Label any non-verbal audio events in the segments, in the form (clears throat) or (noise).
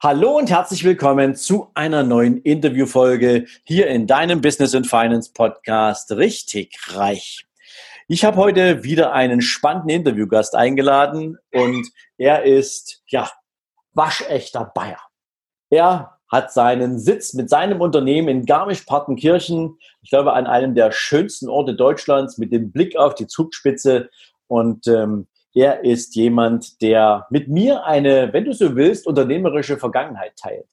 Hallo und herzlich willkommen zu einer neuen Interviewfolge hier in deinem Business and Finance Podcast Richtig Reich. Ich habe heute wieder einen spannenden Interviewgast eingeladen und er ist, ja, waschechter Bayer. Er hat seinen Sitz mit seinem Unternehmen in Garmisch-Partenkirchen, ich glaube an einem der schönsten Orte Deutschlands mit dem Blick auf die Zugspitze und ähm, er ist jemand, der mit mir eine, wenn du so willst, unternehmerische Vergangenheit teilt.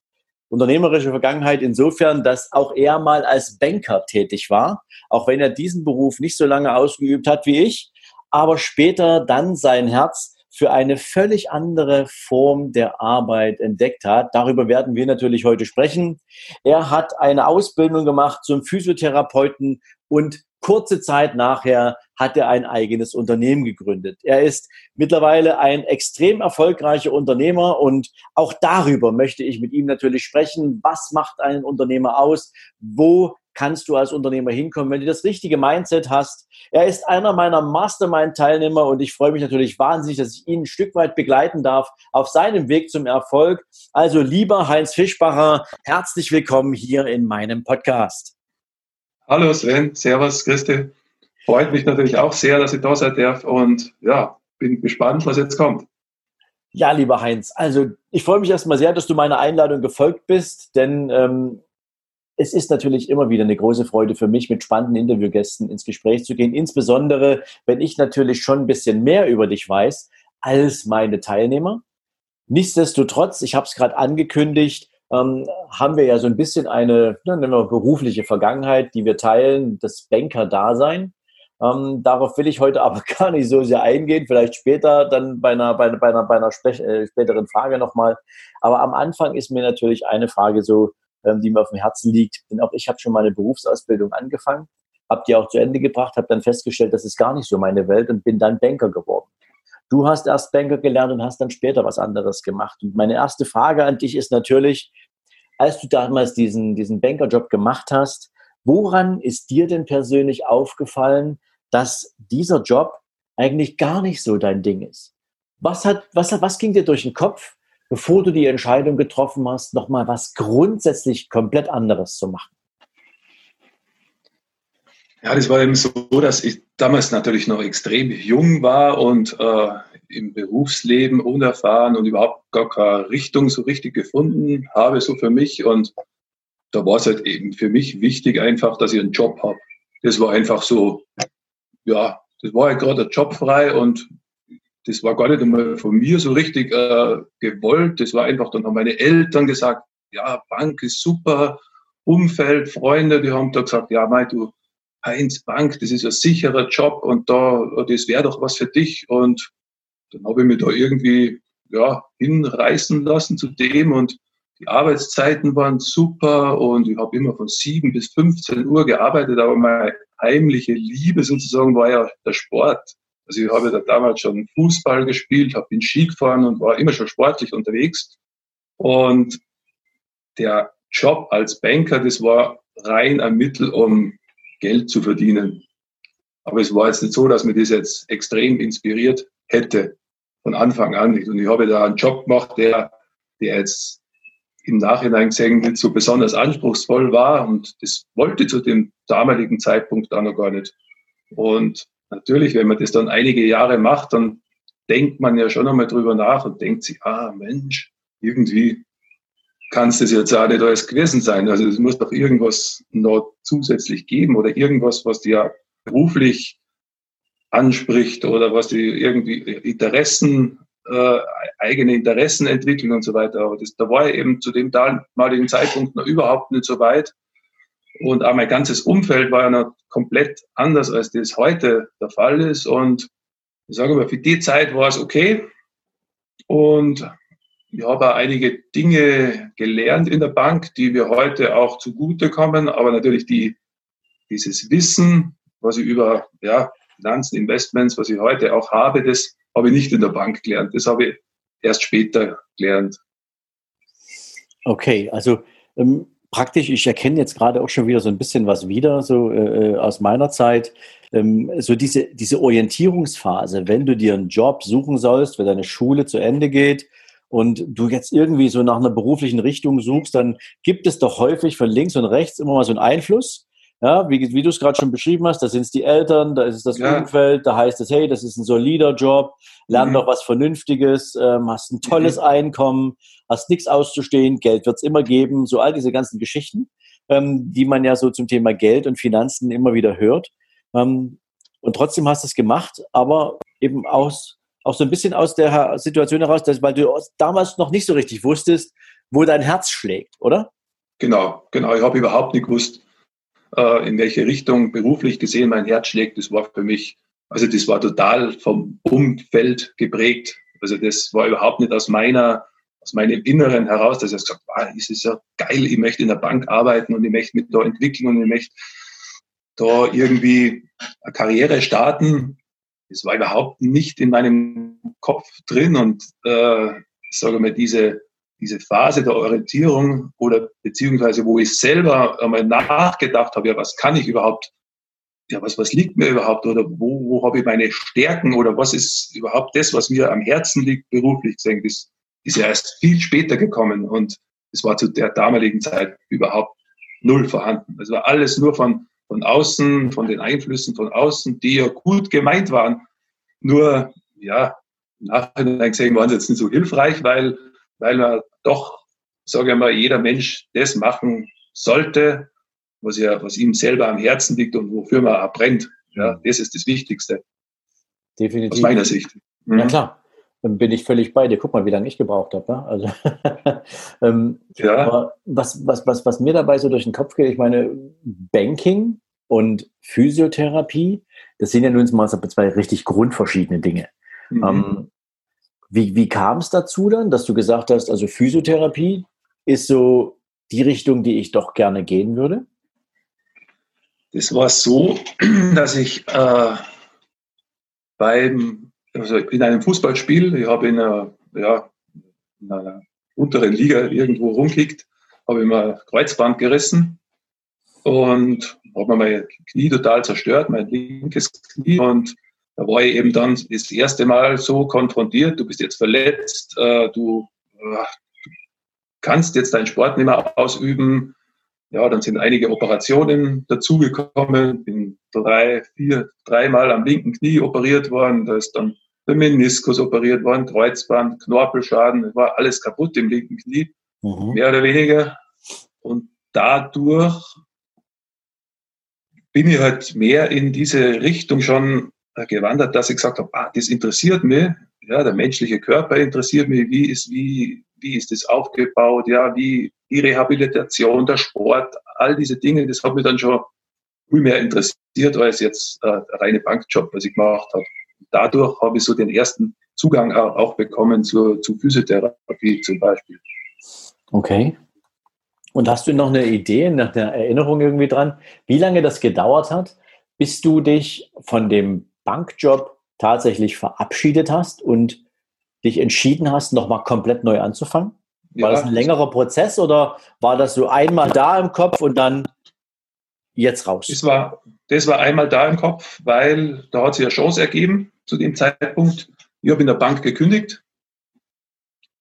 Unternehmerische Vergangenheit insofern, dass auch er mal als Banker tätig war, auch wenn er diesen Beruf nicht so lange ausgeübt hat wie ich, aber später dann sein Herz für eine völlig andere Form der Arbeit entdeckt hat. Darüber werden wir natürlich heute sprechen. Er hat eine Ausbildung gemacht zum Physiotherapeuten und kurze Zeit nachher hat er ein eigenes Unternehmen gegründet. Er ist mittlerweile ein extrem erfolgreicher Unternehmer und auch darüber möchte ich mit ihm natürlich sprechen. Was macht einen Unternehmer aus? Wo kannst du als Unternehmer hinkommen, wenn du das richtige Mindset hast? Er ist einer meiner Mastermind-Teilnehmer und ich freue mich natürlich wahnsinnig, dass ich ihn ein Stück weit begleiten darf auf seinem Weg zum Erfolg. Also lieber Heinz Fischbacher, herzlich willkommen hier in meinem Podcast. Hallo Sven, Servus, Christi. Freut mich natürlich auch sehr, dass ich da sein darf und ja, bin gespannt, was jetzt kommt. Ja, lieber Heinz, also ich freue mich erstmal sehr, dass du meiner Einladung gefolgt bist, denn ähm, es ist natürlich immer wieder eine große Freude für mich, mit spannenden Interviewgästen ins Gespräch zu gehen, insbesondere wenn ich natürlich schon ein bisschen mehr über dich weiß als meine Teilnehmer. Nichtsdestotrotz, ich habe es gerade angekündigt, ähm, haben wir ja so ein bisschen eine ja, nennen wir berufliche Vergangenheit, die wir teilen, das Banker-Dasein. Ähm, darauf will ich heute (laughs) aber gar nicht so sehr eingehen, vielleicht später dann bei einer, bei, bei einer, bei einer äh, späteren Frage nochmal. Aber am Anfang ist mir natürlich eine Frage so, ähm, die mir auf dem Herzen liegt. Denn auch ich habe schon meine Berufsausbildung angefangen, habe die auch zu Ende gebracht, habe dann festgestellt, das ist gar nicht so meine Welt und bin dann Banker geworden. Du hast erst Banker gelernt und hast dann später was anderes gemacht. Und meine erste Frage an dich ist natürlich, als du damals diesen, diesen Bankerjob gemacht hast, woran ist dir denn persönlich aufgefallen, dass dieser Job eigentlich gar nicht so dein Ding ist? Was, hat, was, was ging dir durch den Kopf, bevor du die Entscheidung getroffen hast, nochmal was grundsätzlich komplett anderes zu machen? Ja, das war eben so, dass ich damals natürlich noch extrem jung war und äh, im Berufsleben unerfahren und überhaupt gar keine Richtung so richtig gefunden habe, so für mich. Und da war es halt eben für mich wichtig einfach, dass ich einen Job habe. Das war einfach so, ja, das war halt gerade ein Job frei und das war gar nicht einmal von mir so richtig äh, gewollt. Das war einfach, dann haben meine Eltern gesagt, ja, Bank ist super, Umfeld, Freunde, die haben da gesagt, ja, mei, du, Heinz Bank, das ist ein sicherer Job und da, das wäre doch was für dich. Und dann habe ich mich da irgendwie ja, hinreißen lassen zu dem und die Arbeitszeiten waren super und ich habe immer von 7 bis 15 Uhr gearbeitet, aber meine heimliche Liebe sozusagen war ja der Sport. Also ich habe da damals schon Fußball gespielt, habe in Ski gefahren und war immer schon sportlich unterwegs. Und der Job als Banker, das war rein ein Mittel, um Geld zu verdienen. Aber es war jetzt nicht so, dass mir das jetzt extrem inspiriert hätte von Anfang an nicht. Und ich habe da einen Job gemacht, der, der jetzt im Nachhinein gesehen nicht so besonders anspruchsvoll war und das wollte zu dem damaligen Zeitpunkt da noch gar nicht. Und natürlich, wenn man das dann einige Jahre macht, dann denkt man ja schon einmal drüber nach und denkt sich, ah Mensch, irgendwie kann es das jetzt auch nicht alles gewesen sein. Also es muss doch irgendwas noch zusätzlich geben oder irgendwas, was dir beruflich anspricht oder was die irgendwie Interessen, äh, eigene Interessen entwickeln und so weiter. Aber das, da war ich eben zu dem damaligen Zeitpunkt noch überhaupt nicht so weit. Und auch mein ganzes Umfeld war ja noch komplett anders, als das heute der Fall ist. Und ich sage mal, für die Zeit war es okay. Und ich habe auch einige Dinge gelernt in der Bank, die mir heute auch zugutekommen, aber natürlich die, dieses Wissen, was ich über ja, Finanzen, Investments, was ich heute auch habe, das habe ich nicht in der Bank gelernt. Das habe ich erst später gelernt. Okay, also ähm, praktisch, ich erkenne jetzt gerade auch schon wieder so ein bisschen was wieder, so äh, äh, aus meiner Zeit. Ähm, so diese, diese Orientierungsphase, wenn du dir einen Job suchen sollst, wenn deine Schule zu Ende geht und du jetzt irgendwie so nach einer beruflichen Richtung suchst, dann gibt es doch häufig von links und rechts immer mal so einen Einfluss. Ja, wie, wie du es gerade schon beschrieben hast, da sind es die Eltern, da ist es das ja. Umfeld, da heißt es, hey, das ist ein solider Job, lern mhm. doch was Vernünftiges, ähm, hast ein tolles mhm. Einkommen, hast nichts auszustehen, Geld wird es immer geben, so all diese ganzen Geschichten, ähm, die man ja so zum Thema Geld und Finanzen immer wieder hört. Ähm, und trotzdem hast du es gemacht, aber eben aus, auch so ein bisschen aus der Situation heraus, dass, weil du damals noch nicht so richtig wusstest, wo dein Herz schlägt, oder? Genau, genau. Ich habe überhaupt nicht gewusst, äh, in welche Richtung beruflich gesehen mein Herz schlägt. Das war für mich, also das war total vom Umfeld geprägt. Also das war überhaupt nicht aus meiner, aus meinem Inneren heraus, dass ich gesagt habe, ah, ist es ja geil, ich möchte in der Bank arbeiten und ich möchte mit da entwickeln und ich möchte da irgendwie eine Karriere starten. Das war überhaupt nicht in meinem Kopf drin und äh, ich sage mal, diese diese Phase der Orientierung oder beziehungsweise wo ich selber einmal nachgedacht habe, ja, was kann ich überhaupt, ja, was, was liegt mir überhaupt oder wo, wo habe ich meine Stärken oder was ist überhaupt das, was mir am Herzen liegt, beruflich gesehen, das ist ja erst viel später gekommen und es war zu der damaligen Zeit überhaupt null vorhanden. Es war alles nur von, von außen, von den Einflüssen von außen, die ja gut gemeint waren. Nur, ja, nachher gesehen waren sie jetzt nicht so hilfreich, weil weil man doch, sage ich mal, jeder Mensch das machen sollte, was, ja, was ihm selber am Herzen liegt und wofür man auch brennt. Ja, das ist das Wichtigste. Definitiv. Aus meiner Sicht. Mhm. Ja, klar. Bin ich völlig bei dir. Guck mal, wie lange ich gebraucht habe. Ne? Also, (laughs) ähm, ja. was, was, was, was mir dabei so durch den Kopf geht, ich meine, Banking und Physiotherapie, das sind ja nun mal zwei richtig grundverschiedene Dinge. Mhm. Ähm, wie, wie kam es dazu dann, dass du gesagt hast, also Physiotherapie ist so die Richtung, die ich doch gerne gehen würde? Das war so, (clears throat) dass ich äh, beim, also in einem Fußballspiel, ich habe in einer, ja, in einer unteren Liga irgendwo rumkickt, habe ich mal Kreuzband gerissen und habe mir mein Knie total zerstört, mein linkes Knie und da war ich eben dann das erste Mal so konfrontiert, du bist jetzt verletzt, äh, du, äh, kannst jetzt deinen Sport nicht mehr ausüben. Ja, dann sind einige Operationen dazugekommen, bin drei, vier, dreimal am linken Knie operiert worden, da ist dann Meniskus operiert worden, Kreuzband, Knorpelschaden, war alles kaputt im linken Knie, mhm. mehr oder weniger. Und dadurch bin ich halt mehr in diese Richtung schon gewandert, dass ich gesagt habe, ah, das interessiert mich, ja, der menschliche Körper interessiert mich, wie ist, wie, wie ist das aufgebaut, ja, wie die Rehabilitation, der Sport, all diese Dinge, das hat mich dann schon viel mehr interessiert als jetzt äh, der reine Bankjob, was ich gemacht habe. Dadurch habe ich so den ersten Zugang auch, bekommen zur, zu Physiotherapie zum Beispiel. Okay. Und hast du noch eine Idee, nach der Erinnerung irgendwie dran, wie lange das gedauert hat, bis du dich von dem Bankjob tatsächlich verabschiedet hast und dich entschieden hast, nochmal komplett neu anzufangen? War ja, das ein längerer Prozess oder war das so einmal da im Kopf und dann jetzt raus? Das war, das war einmal da im Kopf, weil da hat sich eine Chance ergeben zu dem Zeitpunkt. Ich habe in der Bank gekündigt,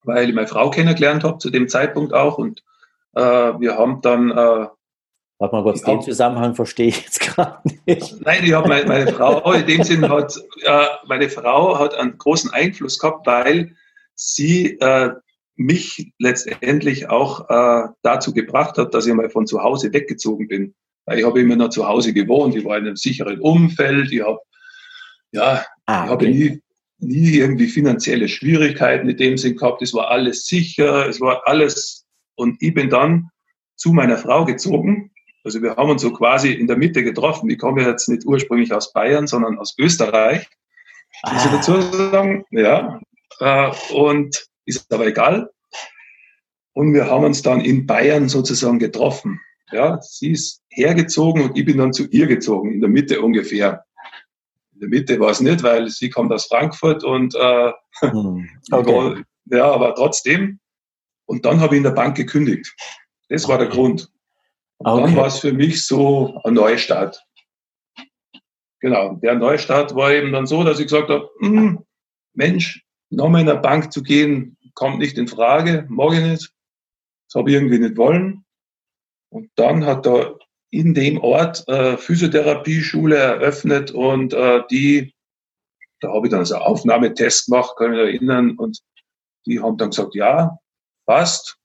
weil ich meine Frau kennengelernt habe zu dem Zeitpunkt auch und äh, wir haben dann äh, Warte mal kurz, den Zusammenhang verstehe ich jetzt (laughs) gerade nicht. Nein, ich habe meine, meine, Frau, in dem Sinn hat, äh, meine Frau hat einen großen Einfluss gehabt, weil sie äh, mich letztendlich auch äh, dazu gebracht hat, dass ich mal von zu Hause weggezogen bin. Weil ich habe immer noch zu Hause gewohnt, ich war in einem sicheren Umfeld, ich habe ja, ah, ich habe nie, nie irgendwie finanzielle Schwierigkeiten in dem Sinn gehabt, es war alles sicher, es war alles und ich bin dann zu meiner Frau gezogen also wir haben uns so quasi in der Mitte getroffen. Ich komme jetzt nicht ursprünglich aus Bayern, sondern aus Österreich. Muss ich ah. dazu sagen? Ja. Äh, und ist aber egal. Und wir haben uns dann in Bayern sozusagen getroffen. Ja, sie ist hergezogen und ich bin dann zu ihr gezogen, in der Mitte ungefähr. In der Mitte war es nicht, weil sie kommt aus Frankfurt und äh, hm, (laughs) okay. ja, aber trotzdem. Und dann habe ich in der Bank gekündigt. Das war der Grund. Und okay. dann war es für mich so ein Neustart. Genau, der Neustart war eben dann so, dass ich gesagt habe, hm, Mensch, nochmal in der Bank zu gehen, kommt nicht in Frage, mag ich nicht. Das habe ich irgendwie nicht wollen. Und dann hat er in dem Ort äh, Physiotherapieschule eröffnet und äh, die, da habe ich dann so Aufnahmetest gemacht, kann ich mich erinnern, und die haben dann gesagt, ja, passt,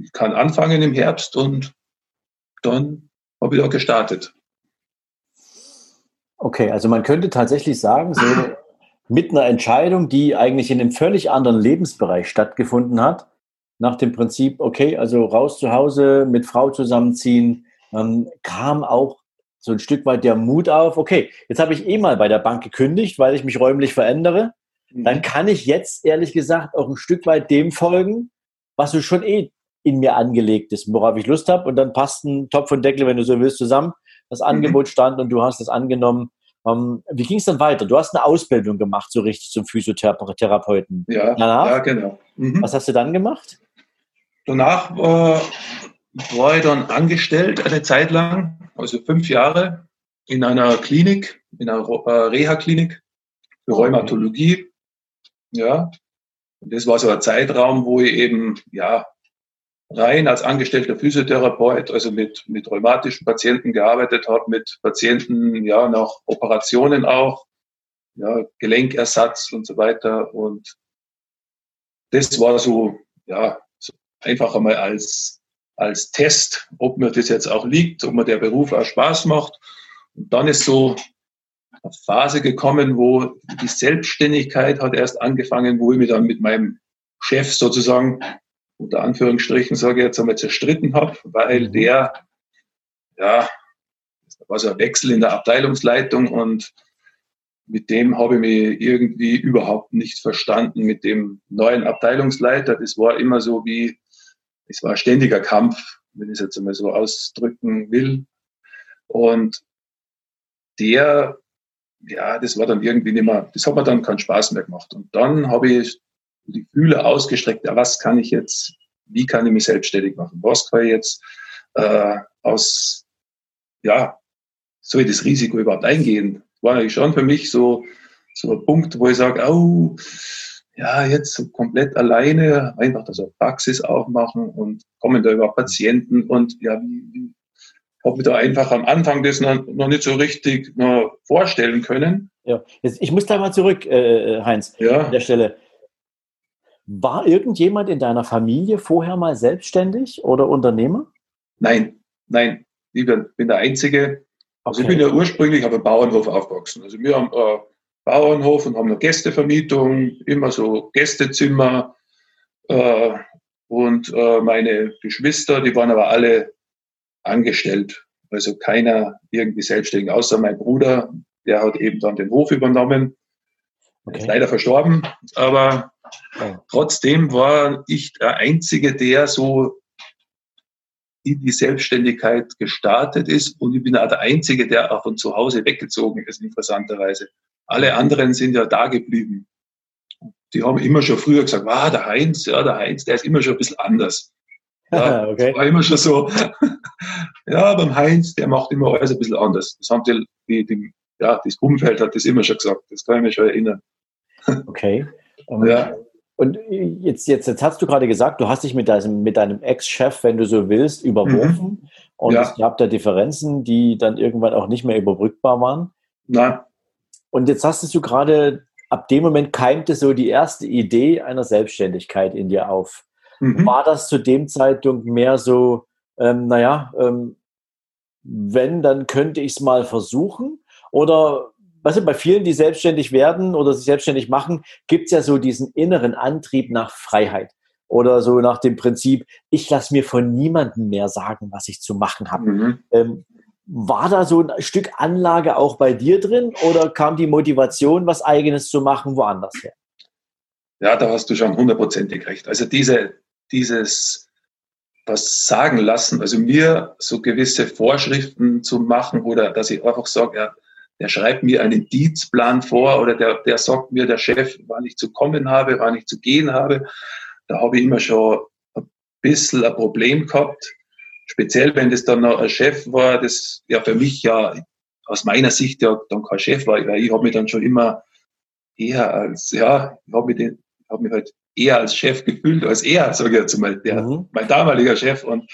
ich kann anfangen im Herbst und dann habe ich da gestartet. Okay, also man könnte tatsächlich sagen, so mit einer Entscheidung, die eigentlich in einem völlig anderen Lebensbereich stattgefunden hat, nach dem Prinzip, okay, also raus zu Hause, mit Frau zusammenziehen, ähm, kam auch so ein Stück weit der Mut auf, okay, jetzt habe ich eh mal bei der Bank gekündigt, weil ich mich räumlich verändere. Mhm. Dann kann ich jetzt ehrlich gesagt auch ein Stück weit dem folgen, was du schon eh in mir angelegt ist, worauf ich Lust habe. Und dann passt ein Topf und Deckel, wenn du so willst, zusammen das Angebot mhm. stand und du hast es angenommen. Um, ähm, wie ging es dann weiter? Du hast eine Ausbildung gemacht, so richtig zum Physiotherapeuten. Ja, Danach, ja genau. Mhm. Was hast du dann gemacht? Danach äh, war ich dann angestellt eine Zeit lang, also fünf Jahre, in einer Klinik, in einer äh, Reha-Klinik für Rheumatologie. Ja, und das war so ein Zeitraum, wo ich eben ja rein als angestellter Physiotherapeut, also mit, mit rheumatischen Patienten gearbeitet habe, mit Patienten, ja, nach Operationen auch, ja, Gelenkersatz und so weiter. Und das war so, ja, einfach einmal als, als Test, ob mir das jetzt auch liegt, ob mir der Beruf auch Spaß macht. Und dann ist so eine Phase gekommen, wo die Selbstständigkeit hat erst angefangen, wo ich mich dann mit meinem Chef sozusagen unter Anführungsstrichen sage ich jetzt einmal zerstritten habe, weil mhm. der, ja, war so ein Wechsel in der Abteilungsleitung und mit dem habe ich mich irgendwie überhaupt nicht verstanden, mit dem neuen Abteilungsleiter. Das war immer so wie, es war ein ständiger Kampf, wenn ich es jetzt einmal so ausdrücken will. Und der, ja, das war dann irgendwie nicht mehr, das hat mir dann keinen Spaß mehr gemacht. Und dann habe ich die Fühle ausgestreckt, ja, was kann ich jetzt, wie kann ich mich selbstständig machen? Was kann ich jetzt äh, aus, ja, soll ich das Risiko überhaupt eingehen? War eigentlich schon für mich so, so ein Punkt, wo ich sage, oh, ja, jetzt so komplett alleine, einfach das so Praxis aufmachen und kommen da über Patienten und ja, wie, habe mir da einfach am Anfang das noch, noch nicht so richtig noch vorstellen können. Ja, jetzt, ich muss da mal zurück, äh, äh Heinz, ja. an der Stelle. War irgendjemand in deiner Familie vorher mal selbstständig oder Unternehmer? Nein, nein. Ich bin, bin der Einzige. Also okay. ich bin ja ursprünglich auf einem Bauernhof aufgewachsen. Also wir haben einen Bauernhof und haben eine Gästevermietung, immer so Gästezimmer. Äh, und äh, meine Geschwister, die waren aber alle angestellt. Also keiner irgendwie selbstständig, außer mein Bruder, der hat eben dann den Hof übernommen. Okay. Ist leider verstorben, aber Trotzdem war ich der Einzige, der so in die Selbstständigkeit gestartet ist und ich bin auch der Einzige, der auch von zu Hause weggezogen ist, interessanterweise. Alle anderen sind ja da geblieben. Die haben immer schon früher gesagt, ah, der Heinz, ja, der Heinz, der ist immer schon ein bisschen anders. (laughs) Ja, okay. Das war immer schon so. (laughs) ja, beim Heinz, der macht immer alles ein bisschen anders. Das haben die, die, die, ja, das Umfeld hat das immer schon gesagt. Das kann ich mich schon erinnern. (laughs) Okay. Um, ja. Und jetzt, jetzt, jetzt hast du gerade gesagt, du hast dich mit deinem, mit deinem Ex-Chef, wenn du so willst, überworfen. Mhm. Und ja. es gab da Differenzen, die dann irgendwann auch nicht mehr überbrückbar waren. Nein. Und jetzt hast du gerade, ab dem Moment keimte so die erste Idee einer Selbstständigkeit in dir auf. Mhm. War das zu dem Zeitpunkt mehr so, ähm, naja, ähm, wenn, dann könnte ich es mal versuchen? Oder weißt du, bei vielen, die selbstständig werden oder sich selbstständig machen, gibt es ja so diesen inneren Antrieb nach Freiheit. Oder so nach dem Prinzip, ich lasse mir von niemandem mehr sagen, was ich zu machen habe. Mhm. Ähm, war da so ein Stück Anlage auch bei dir drin oder kam die Motivation, was eigenes zu machen, woanders her? Ja, da hast du schon hundertprozentig recht. Also diese, dieses was sagen lassen, also mir so gewisse Vorschriften zu machen oder dass ich einfach sage, ja, der schreibt mir einen Dienstplan vor oder der, der sagt mir, der Chef, wann ich zu kommen habe, wann ich zu gehen habe. Da habe ich immer schon ein bisschen ein Problem gehabt. Speziell, wenn das dann noch ein Chef war, das ja für mich ja aus meiner Sicht ja dann kein Chef war, weil ich habe mich dann schon immer eher als, ja, ich habe mich, den, hab mich halt eher als Chef gefühlt, als er, sage ich jetzt mal, der, mhm. mein damaliger Chef. Und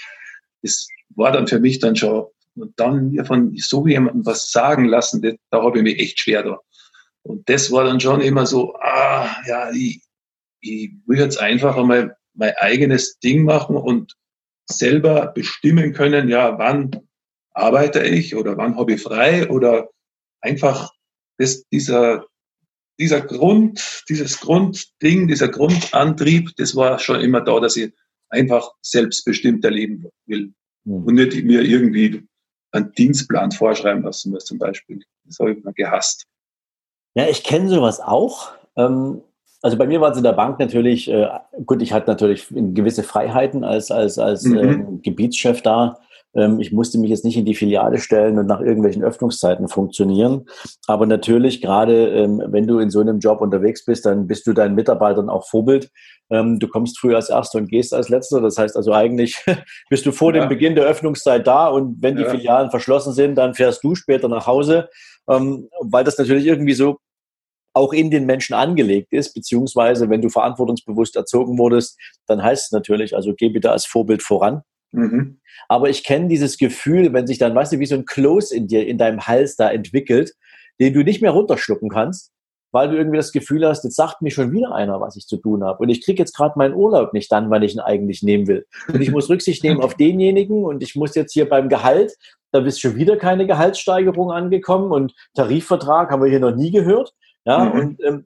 das war dann für mich dann schon, und dann mir von so jemandem was sagen lassen, das, da habe ich mich echt schwer da. Und das war dann schon immer so, ah, ja, ich, ich will jetzt einfach einmal mein eigenes Ding machen und selber bestimmen können, ja, wann arbeite ich oder wann habe ich frei oder einfach das, dieser, dieser Grund, dieses Grundding, dieser Grundantrieb, das war schon immer da, dass ich einfach selbstbestimmt erleben will mhm. und nicht mir irgendwie einen Dienstplan vorschreiben lassen muss zum Beispiel. Das habe ich immer gehasst. Ja, ich kenne sowas auch. Ähm, also bei mir war es in der Bank natürlich, äh, gut, ich hatte natürlich gewisse Freiheiten als, als, als mhm. ähm, Gebietschef da. Ähm, ich musste mich jetzt nicht in die Filiale stellen und nach irgendwelchen Öffnungszeiten funktionieren. Aber natürlich, gerade ähm, wenn du in so einem Job unterwegs bist, dann bist du deinen Mitarbeitern auch Vorbild. Ähm, du kommst früher als Erster und gehst als Letzter. Das heißt also eigentlich (laughs) bist du vor ja. dem Beginn der Öffnungszeit da und wenn die ja. Filialen verschlossen sind, dann fährst du später nach Hause, weil das natürlich irgendwie so auch in den Menschen angelegt ist, beziehungsweise wenn du verantwortungsbewusst erzogen wurdest, dann heißt es natürlich, also geh bitte als Vorbild voran. Mhm. Aber ich kenne dieses Gefühl, wenn sich dann, weißt du, wie so ein Kloß in dir, in deinem Hals da entwickelt, den du nicht mehr runterschlucken kannst, weil du irgendwie das Gefühl hast, jetzt sagt mir schon wieder einer, was ich zu tun habe. Und ich kriege jetzt gerade meinen Urlaub nicht dann, wann ich ihn eigentlich nehmen will. Und ich muss (laughs) Rücksicht nehmen auf denjenigen und ich muss jetzt hier beim Gehalt, da bist schon wieder keine Gehaltssteigerung angekommen und Tarifvertrag haben wir hier noch nie gehört. Ja, mhm. und ähm,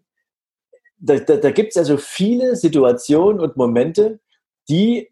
da, da, da gibt es also viele Situationen und Momente, die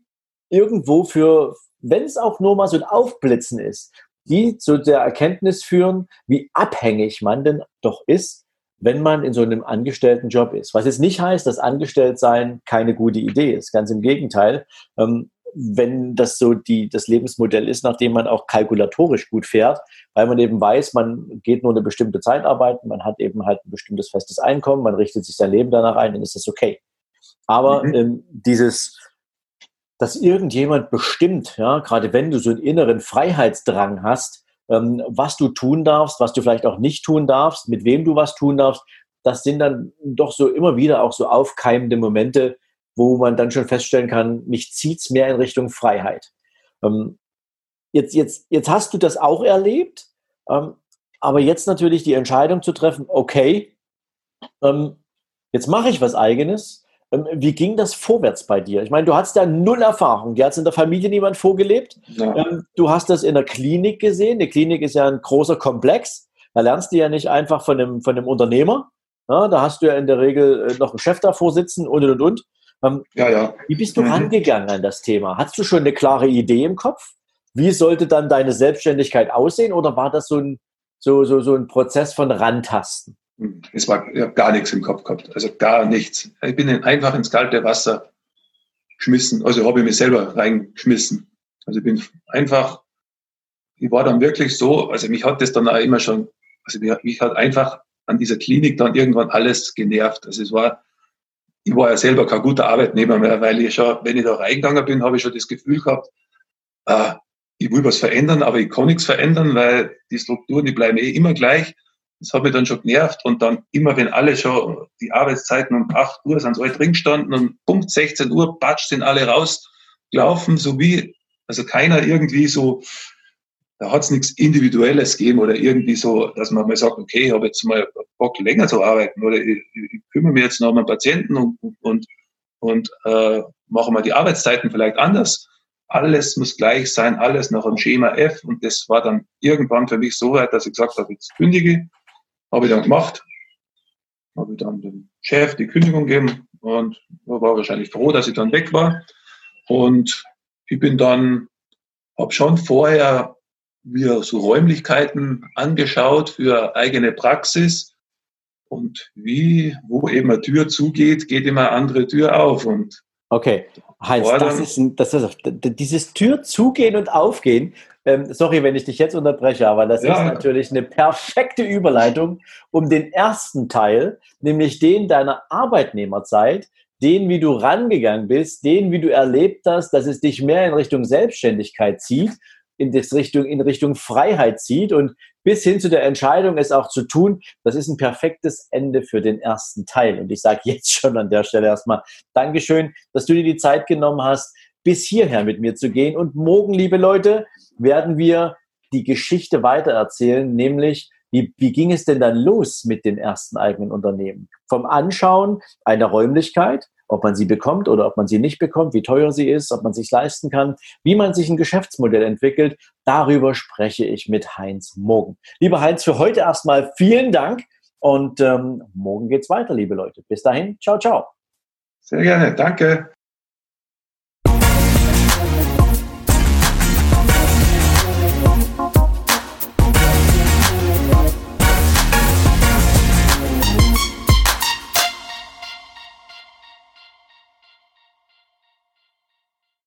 irgendwo für, wenn es auch nur mal so ein Aufblitzen ist, die zu der Erkenntnis führen, wie abhängig man denn doch ist, wenn man in so einem Angestelltenjob ist. Was jetzt nicht heißt, dass Angestelltsein keine gute Idee ist. Ganz im Gegenteil. Ähm, wenn das so die, das Lebensmodell ist, nachdem man auch kalkulatorisch gut fährt, weil man eben weiß, man geht nur eine bestimmte Zeit arbeiten, man hat eben halt ein bestimmtes festes Einkommen, man richtet sich sein Leben danach ein, dann ist das okay. Aber mhm. ähm, dieses dass irgendjemand bestimmt, ja, gerade wenn du so einen inneren Freiheitsdrang hast, ähm, was du tun darfst, was du vielleicht auch nicht tun darfst, mit wem du was tun darfst, das sind dann doch so immer wieder auch so aufkeimende Momente, wo man dann schon feststellen kann, mich zieht's mehr in Richtung Freiheit. Ähm, jetzt, jetzt, jetzt hast du das auch erlebt, ähm, aber jetzt natürlich die Entscheidung zu treffen, okay, ähm, jetzt mache ich was eigenes, ähm, wie ging das vorwärts bei dir? Ich meine, du hattest ja null Erfahrung. Dir hat es in der Familie niemand vorgelebt. Ja. Ähm, du hast das in der Klinik gesehen. Die Klinik ist ja ein großer Komplex. Da lernst du ja nicht einfach von einem, von einem Unternehmer. da hast du ja in der Regel äh, noch einen Chef davor sitzen und und und. Ähm, ja, ja. Wie bist du mhm. rangegangen an das Thema? Hast du schon eine klare Idee im Kopf? Wie sollte dann deine Selbstständigkeit aussehen? Oder war das so ein, so, so, so ein Prozess von Rantasten? Es war ich habe gar nichts im Kopf gehabt, also gar nichts. Ich bin einfach ins kalte Wasser geschmissen, also habe ich mich selber reingeschmissen. Also ich bin einfach, ich war dann wirklich so, also mich hat das dann auch immer schon, also mich, mich hat einfach an dieser Klinik dann irgendwann alles genervt. Also es war, ich war ja selber kein guter Arbeitnehmer mehr, weil ich schon, wenn ich da reingegangen bin, habe ich schon das Gefühl gehabt, äh, ich will was verändern, aber ich kann nichts verändern, weil die Strukturen, die bleiben eh immer gleich. Das hat mich dann schon genervt und dann immer, wenn alle schon die Arbeitszeiten um 8 Uhr sind, alle drin gestanden und Punkt 16 Uhr, patsch, sind alle rausgelaufen, so wie, also keiner irgendwie so, da hat es nichts Individuelles gegeben oder irgendwie so, dass man mal sagt, okay, ich habe jetzt mal Bock länger zu arbeiten oder ich, ich kümmere mich jetzt noch um einen Patienten und, und, und äh, mache mal die Arbeitszeiten vielleicht anders. Alles muss gleich sein, alles nach dem Schema F und das war dann irgendwann für mich so weit, dass ich gesagt habe, jetzt kündige habe ich dann gemacht. Habe ich dann dem Chef die Kündigung gegeben und war wahrscheinlich froh, dass ich dann weg war. Und ich bin dann, habe schon vorher mir so Räumlichkeiten angeschaut für eigene Praxis. Und wie, wo eben eine Tür zugeht, geht immer eine andere Tür auf. Und okay. Heinz, das ist, ein, das ist dieses Tür zugehen und aufgehen. Ähm, sorry, wenn ich dich jetzt unterbreche, aber das ja. ist natürlich eine perfekte Überleitung, um den ersten Teil, nämlich den deiner Arbeitnehmerzeit, den, wie du rangegangen bist, den, wie du erlebt hast, dass es dich mehr in Richtung Selbstständigkeit zieht in, das Richtung, in Richtung Freiheit zieht und bis hin zu der Entscheidung, es auch zu tun, das ist ein perfektes Ende für den ersten Teil. Und ich sage jetzt schon an der Stelle erstmal Dankeschön, dass du dir die Zeit genommen hast, bis hierher mit mir zu gehen. Und morgen, liebe Leute, werden wir die Geschichte weitererzählen, nämlich wie, wie ging es denn dann los mit dem ersten eigenen Unternehmen? Vom Anschauen einer Räumlichkeit, ob man sie bekommt oder ob man sie nicht bekommt, wie teuer sie ist, ob man sich leisten kann, wie man sich ein Geschäftsmodell entwickelt. Darüber spreche ich mit Heinz morgen. Lieber Heinz, für heute erstmal vielen Dank und ähm, morgen geht's weiter, liebe Leute. Bis dahin, ciao, ciao. Sehr gerne, danke.